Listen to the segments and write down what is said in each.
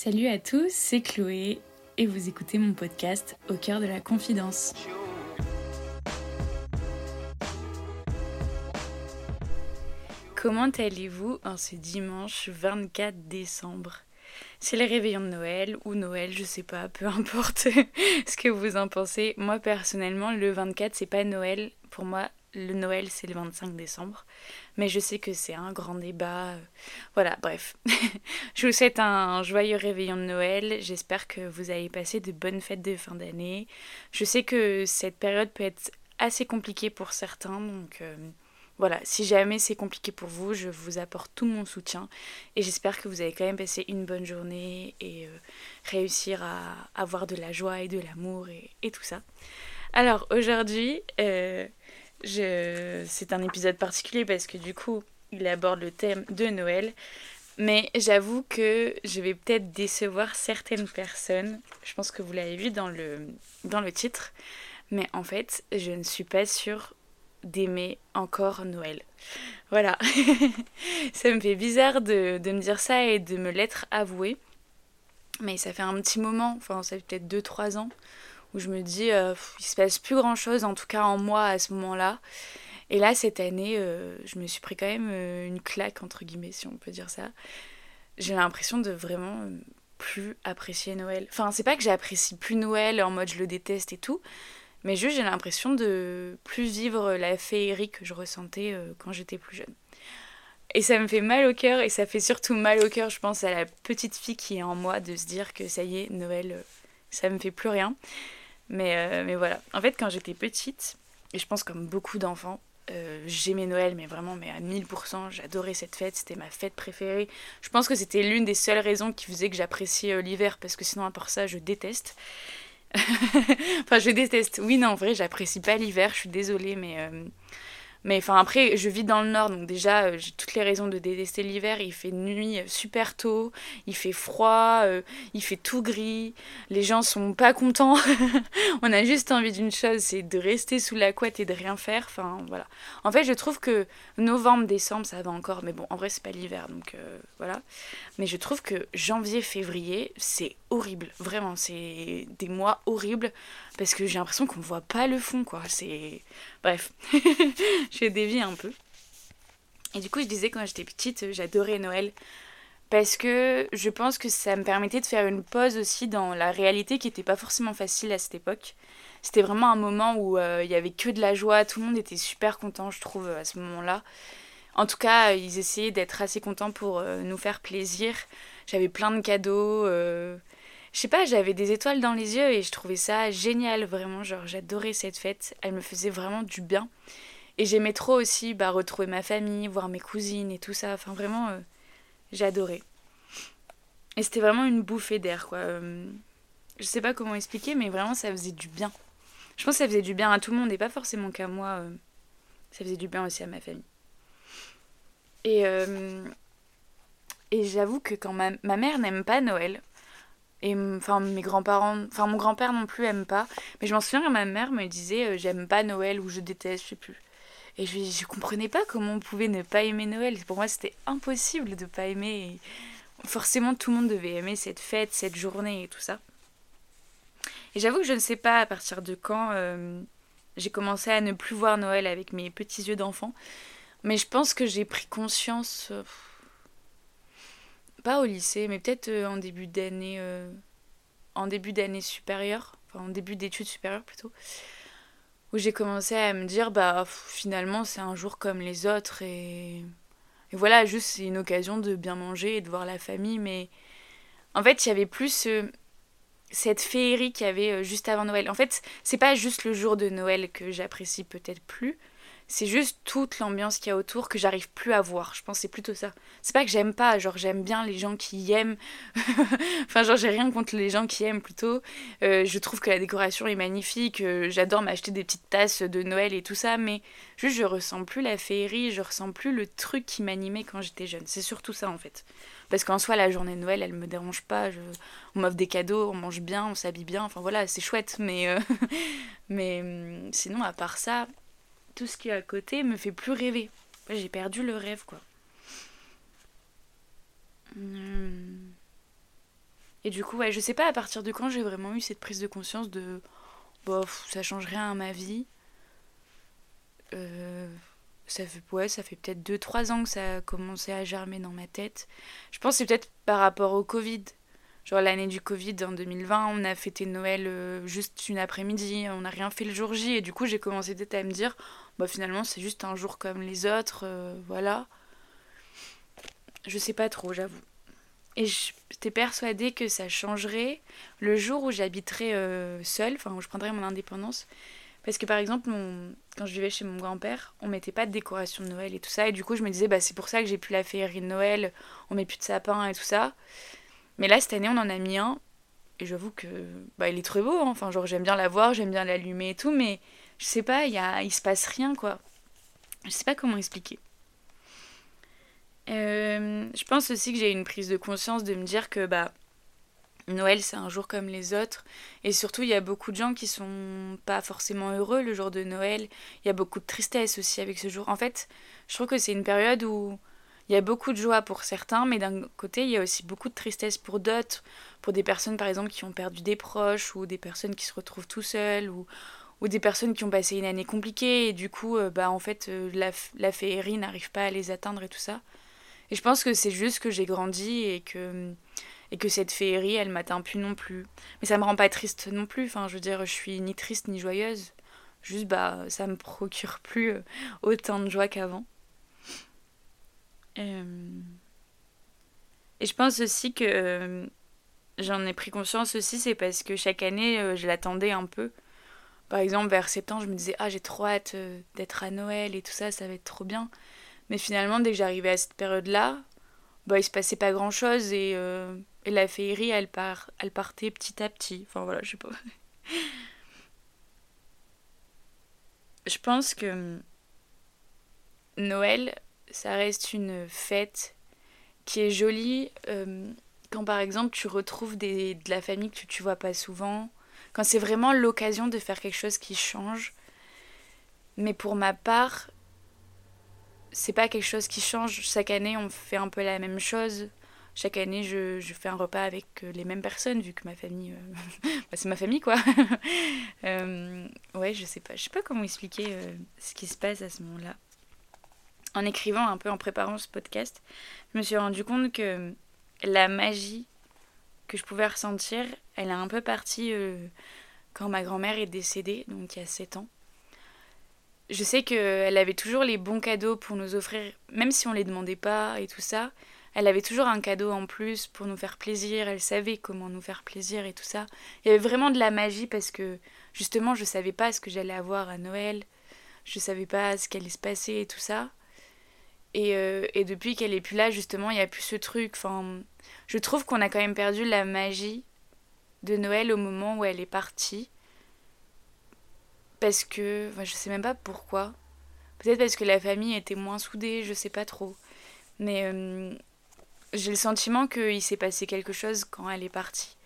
Salut à tous, c'est Chloé et vous écoutez mon podcast Au cœur de la confidence. Comment allez-vous en ce dimanche 24 décembre? C'est le réveillon de Noël ou Noël, je sais pas, peu importe ce que vous en pensez. Moi personnellement, le 24 c'est pas Noël. Pour moi, le Noël c'est le 25 décembre. Mais je sais que c'est un grand débat. Voilà, bref. je vous souhaite un joyeux réveillon de Noël. J'espère que vous avez passé de bonnes fêtes de fin d'année. Je sais que cette période peut être assez compliquée pour certains, donc euh, voilà, si jamais c'est compliqué pour vous, je vous apporte tout mon soutien et j'espère que vous avez quand même passé une bonne journée et euh, réussir à avoir de la joie et de l'amour et, tout ça. Alors aujourd'hui, euh, c'est un épisode particulier parce que du coup, il aborde le thème de Noël. Mais j'avoue que je vais peut-être décevoir certaines personnes. Je pense que vous l'avez vu dans le, titre. Mais en fait, je ne suis pas sûre d'aimer encore Noël. Voilà. ça me fait bizarre de, me dire ça et de me l'être avoué. Mais ça fait un petit moment, enfin ça fait peut-être 2-3 ans, où je me dis, euh, il se passe plus grand-chose, en tout cas en moi à ce moment-là. Et là, cette année, euh, je me suis pris quand même euh, une claque, entre guillemets, si on peut dire ça. J'ai l'impression de vraiment plus apprécier Noël. Enfin, c'est pas que j'apprécie plus Noël en mode je le déteste et tout, mais juste, j'ai l'impression de plus vivre la féerie que je ressentais euh, quand j'étais plus jeune. Et ça me fait mal au cœur, et ça fait surtout mal au cœur, je pense, à la petite fille qui est en moi, de se dire que ça y est, Noël, euh, ça me fait plus rien. Mais, euh, mais voilà. En fait, quand j'étais petite, et je pense comme beaucoup d'enfants, j'aimais Noël, mais vraiment, mais à 1000%, j'adorais cette fête, c'était ma fête préférée. Je pense que c'était l'une des seules raisons qui faisait que j'appréciais l'hiver, parce que sinon, à part ça, je déteste. enfin, je déteste. Oui, non, en vrai, j'apprécie pas l'hiver, je suis désolée, mais euh, mais enfin après, je vis dans le nord, donc déjà euh, j'ai toutes les raisons de détester l'hiver. Il fait nuit super tôt, il fait froid, euh, il fait tout gris. Les gens sont pas contents. On a juste envie d'une chose, c'est de rester sous la couette et de rien faire. Enfin voilà. En fait, je trouve que novembre, décembre, ça va encore, mais bon, en vrai c'est pas l'hiver, donc euh, voilà. Mais je trouve que janvier, février, c'est horrible. Vraiment, c'est des mois horribles parce que j'ai l'impression qu'on voit pas le fond, quoi. C'est bref. je dévie un peu. Et du coup, je disais quand j'étais petite, j'adorais Noël. Parce que je pense que ça me permettait de faire une pause aussi dans la réalité qui n'était pas forcément facile à cette époque. C'était vraiment un moment où euh, il y avait que de la joie, tout le monde était super content, je trouve, à ce moment-là. En tout cas, ils essayaient d'être assez contents pour euh, nous faire plaisir. J'avais plein de cadeaux. Euh, je sais pas, j'avais des étoiles dans les yeux et je trouvais ça génial, vraiment. Genre, j'adorais cette fête. Elle me faisait vraiment du bien. Et j'aimais trop aussi bah, retrouver ma famille, voir mes cousines et tout ça. Enfin, vraiment, euh, j'adorais. Et c'était vraiment une bouffée d'air, quoi. Euh, je sais pas comment expliquer, mais vraiment, ça faisait du bien. Je pense que ça faisait du bien à tout le monde et pas forcément qu'à moi. Euh, ça faisait du bien aussi à ma famille. Et, et j'avoue que quand ma, ma mère n'aime pas Noël, et enfin mes grands-parents, enfin mon grand-père non plus aime pas, mais je m'en souviens que ma mère me disait j'aime pas Noël ou je déteste, je sais plus. Et je, je comprenais pas comment on pouvait ne pas aimer Noël. Pour moi, c'était impossible de pas aimer. forcément, tout le monde devait aimer cette fête, cette journée et tout ça. Et j'avoue que je ne sais pas à partir de quand euh, j'ai commencé à ne plus voir Noël avec mes petits yeux d'enfant. Mais je pense que j'ai pris conscience. Euh, pas au lycée, mais peut-être euh, en début d'année. en début d'année supérieure. En début d'études supérieures plutôt où j'ai commencé à me dire bah finalement c'est un jour comme les autres et, voilà juste c'est une occasion de bien manger et de voir la famille mais en fait il y avait plus cette féerie qu'il y avait euh, juste avant Noël en fait c'est pas juste le jour de Noël que j'apprécie peut-être plus c'est juste toute l'ambiance qu'il y a autour que j'arrive plus à voir. Je pense c'est plutôt ça. C'est pas que j'aime pas, genre j'aime bien les gens qui aiment. enfin genre j'ai rien contre les gens qui aiment plutôt. Euh, je trouve que la décoration est magnifique. Euh, j'adore m'acheter des petites tasses de Noël et tout ça, mais juste je ressens plus la féerie, je ressens plus le truc qui m'animait quand j'étais jeune. C'est surtout ça en fait. Parce qu'en soi la journée de Noël elle me dérange pas. Je... On m'offre des cadeaux, on mange bien, on s'habille bien. Enfin voilà c'est chouette, mais euh, mais hum, sinon à part ça tout ce qui est à côté me fait plus rêver. J'ai perdu le rêve, quoi. Hmm. Et du coup, ouais, je sais pas à partir de quand j'ai vraiment eu cette prise de conscience de. Bof, ça change rien à ma vie. Euh, ça fait, ouais, ça fait peut-être 2-3 ans que ça a commencé à germer dans ma tête. Je pense que c'est peut-être par rapport au Covid. Genre l'année du Covid en 2020, on a fêté Noël euh, juste une après-midi, on n'a rien fait le jour J et du coup j'ai commencé peut-être à me dire, bah finalement c'est juste un jour comme les autres, euh, voilà. Je sais pas trop, j'avoue. Et j'étais persuadée que ça changerait le jour où j'habiterais euh, seule, enfin où je prendrais mon indépendance. Parce que par exemple, quand je vivais chez mon grand-père, on mettait pas de décoration de Noël et tout ça. Et du coup, je me disais, bah, c'est pour ça que j'ai plus la féerie de Noël, on met plus de sapin et tout ça. Mais là, cette année, on en a mis un. Et j'avoue que bah, il est très beau. Hein. Enfin, genre, j'aime bien la voir, j'aime bien l'allumer et tout. Mais je sais pas, y a, il se passe rien, quoi. Je sais pas comment expliquer. Euh, je pense aussi que j'ai une prise de conscience de me dire que bah Noël c'est un jour comme les autres et surtout il y a beaucoup de gens qui sont pas forcément heureux le jour de Noël. Il y a beaucoup de tristesse aussi avec ce jour. En fait, je trouve que c'est une période où il y a beaucoup de joie pour certains, mais d'un côté il y a aussi beaucoup de tristesse pour d'autres, pour des personnes par exemple qui ont perdu des proches ou des personnes qui se retrouvent tout seuls ou ou des personnes qui ont passé une année compliquée et du coup euh, bah en fait euh, la, la féerie n'arrive pas à les atteindre et tout ça. Et je pense que c'est juste que j'ai grandi et que, et que cette féerie, elle m'atteint plus non plus. Mais ça me rend pas triste non plus. Enfin, je veux dire, je suis ni triste ni joyeuse. Juste, bah, ça me procure plus euh, autant de joie qu'avant. Euh, et je pense aussi que euh, j'en ai pris conscience aussi, c'est parce que chaque année, je l'attendais un peu. Par exemple, vers septembre, je me disais, ah, j'ai trop hâte d'être à Noël et tout ça, ça va être trop bien. Mais finalement, dès que j'arrivais à cette période-là, bah, il se passait pas grand-chose et, euh, la féerie, elle, part, elle partait petit à petit. Enfin voilà, je sais pas. je pense que Noël, ça reste une fête qui est jolie euh, quand par exemple tu retrouves des, de la famille que tu, vois pas souvent, quand c'est vraiment l'occasion de faire quelque chose qui change. Mais pour ma part, c'est pas quelque chose qui change. Chaque année, on fait un peu la même chose. Chaque année, je, je fais un repas avec euh, les mêmes personnes, vu que ma famille. Euh, bah, c'est ma famille, quoi. ouais, je sais pas. Je sais pas comment expliquer ce qui se passe à ce moment-là. En écrivant un peu, en préparant ce podcast, je me suis rendu compte que la magie que je pouvais ressentir, elle est un peu partie quand ma grand-mère est décédée, donc il y a 7 ans je sais qu'elle avait toujours les bons cadeaux pour nous offrir, même si on les demandait pas et tout ça. Elle avait toujours un cadeau en plus pour nous faire plaisir. Elle savait comment nous faire plaisir et tout ça. Il y avait vraiment de la magie parce que justement, je savais pas ce que j'allais avoir à Noël. Je savais pas ce qu'allait se passer et tout ça. Et, euh, et depuis qu'elle est plus là, justement, il y a plus ce truc. Enfin, je trouve qu'on a quand même perdu la magie de Noël au moment où elle est partie. Parce que. Enfin, je sais même pas pourquoi. Peut-être parce que la famille était moins soudée, je sais pas trop. Mais euh, j'ai le sentiment qu'il s'est passé quelque chose quand elle est partie.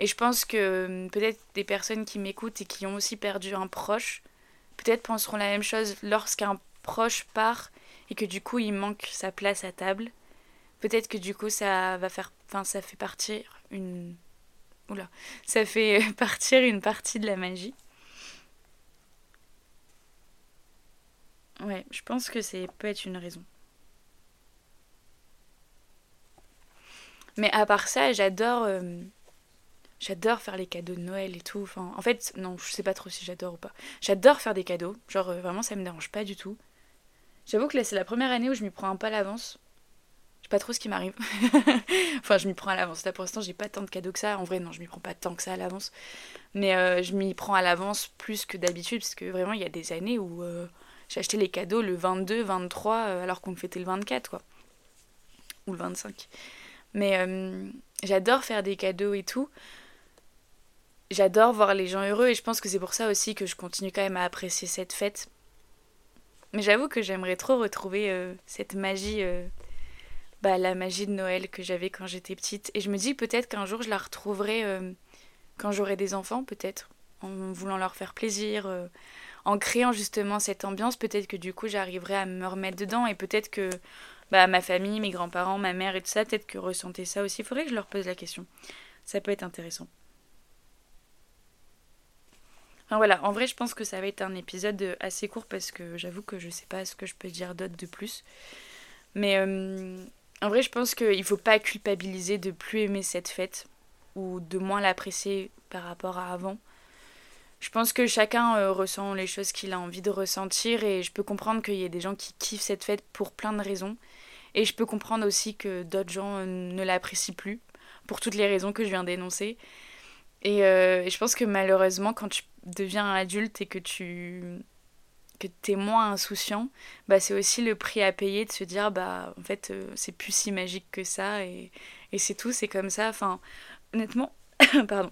Et je pense que euh, peut-être des personnes qui m'écoutent et qui ont aussi perdu un proche, peut-être penseront la même chose lorsqu'un proche part et que du coup il manque sa place à table. Peut-être que du coup ça va faire. Enfin, ça fait partir une. Oula. Ça fait partir une partie de la magie. Ouais, je pense que c'est peut être une raison. Mais à part ça, j'adore euh, j'adore faire les cadeaux de Noël et tout. Enfin, en fait, non, je sais pas trop si j'adore ou pas. J'adore faire des cadeaux. Genre euh, vraiment ça me dérange pas du tout. J'avoue que là c'est la première année où je m'y prends un pas à l'avance. Je sais pas trop ce qui m'arrive. enfin, je m'y prends à l'avance. Là pour l'instant, j'ai pas tant de cadeaux que ça. En vrai, non, je m'y prends pas tant que ça à l'avance. Mais euh, je m'y prends à l'avance plus que d'habitude parce que vraiment il y a des années où j'ai acheté les cadeaux le 22, 23, euh, alors qu'on fêtait le 24, quoi. Ou le 25. Mais euh, j'adore faire des cadeaux et tout. J'adore voir les gens heureux et je pense que c'est pour ça aussi que je continue quand même à apprécier cette fête. Mais j'avoue que j'aimerais trop retrouver euh, cette magie, bah, la magie de Noël que j'avais quand j'étais petite. Et je me dis peut-être qu'un jour je la retrouverai quand j'aurai des enfants, peut-être, en voulant leur faire plaisir, en créant justement cette ambiance, peut-être que du coup j'arriverai à me remettre dedans et peut-être que bah, ma famille, mes grands-parents, ma mère et tout ça, peut-être que ressentaient ça aussi. Il faudrait que je leur pose la question. ça peut être intéressant. Voilà, en vrai je pense que ça va être un épisode assez court parce que j'avoue que je sais pas ce que je peux dire d'autre de plus. Mais euh, en vrai je pense qu'il faut pas culpabiliser de plus aimer cette fête ou de moins l'apprécier par rapport à avant. Je pense que chacun euh, ressent les choses qu'il a envie de ressentir et je peux comprendre qu'il y ait des gens qui kiffent cette fête pour plein de raisons. Et je peux comprendre aussi que d'autres gens euh, ne l'apprécient plus pour toutes les raisons que je viens d'énoncer. Et, euh, je pense que malheureusement, quand tu deviens adulte et que tu que es moins insouciant, bah c'est aussi le prix à payer de se dire bah en fait c'est plus si magique que ça et, c'est tout, c'est comme ça. Enfin honnêtement, pardon,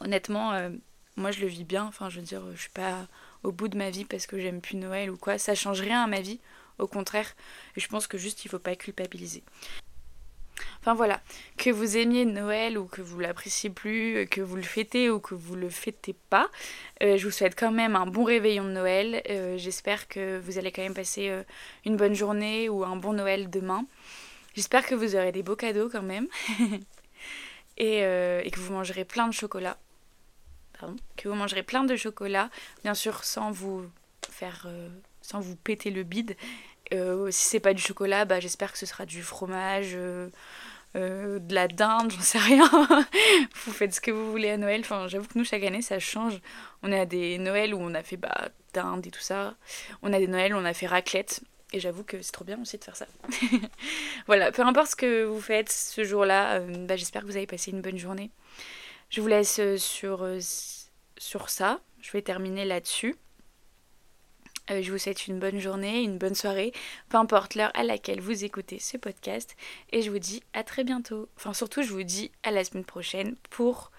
honnêtement moi je le vis bien, enfin je veux dire, je suis pas au bout de ma vie parce que j'aime plus Noël ou quoi, ça change rien à ma vie, au contraire, je pense que juste il faut pas culpabiliser. Enfin voilà, que vous aimiez Noël ou que vous l'appréciez plus, que vous le fêtez ou que vous le fêtez pas, euh, je vous souhaite quand même un bon réveillon de Noël. Euh, j'espère que vous allez quand même passer euh, une bonne journée ou un bon Noël demain. J'espère que vous aurez des beaux cadeaux quand même. et, que vous mangerez plein de chocolat que vous mangerez plein de chocolat, bien sûr sans vous faire, euh, sans vous péter le bide. Euh, si c'est pas du chocolat, bah, j'espère que ce sera du fromage, euh, de la dinde, j'en sais rien. vous faites ce que vous voulez à Noël. Enfin, j'avoue que nous chaque année ça change. On a des Noëls où on a fait bah, dinde et tout ça. On a des Noëls où on a fait raclette. Et j'avoue que c'est trop bien aussi de faire ça. voilà, peu importe ce que vous faites ce jour-là, bah, j'espère que vous avez passé une bonne journée. Je vous laisse euh, sur, euh, sur ça. Je vais terminer là-dessus. Euh, je vous souhaite une bonne journée, une bonne soirée, peu importe l'heure à laquelle vous écoutez ce podcast. Et je vous dis à très bientôt. Enfin, surtout, je vous dis à la semaine prochaine pour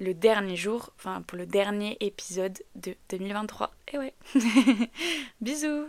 le dernier jour, enfin, pour le dernier épisode de 2023. Et ouais. Bisous